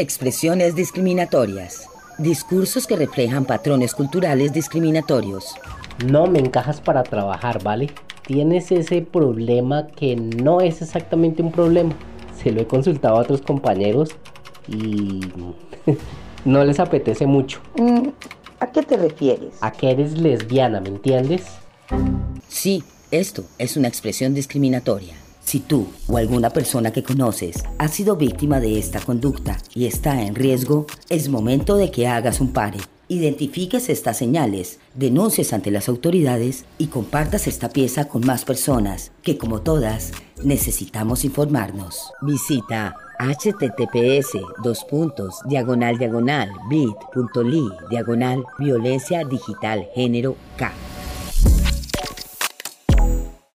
Expresiones discriminatorias. Discursos que reflejan patrones culturales discriminatorios. No me encajas para trabajar, ¿vale? Tienes ese problema que no es exactamente un problema. Se lo he consultado a otros compañeros y no les apetece mucho. Mm, ¿A qué te refieres? A que eres lesbiana, ¿me entiendes? Sí, esto es una expresión discriminatoria. Si tú o alguna persona que conoces ha sido víctima de esta conducta y está en riesgo, es momento de que hagas un pare. Identifiques estas señales, denuncies ante las autoridades y compartas esta pieza con más personas que como todas necesitamos informarnos. Visita https dos puntos diagonal diagonal bit.ly diagonal violencia digital género K.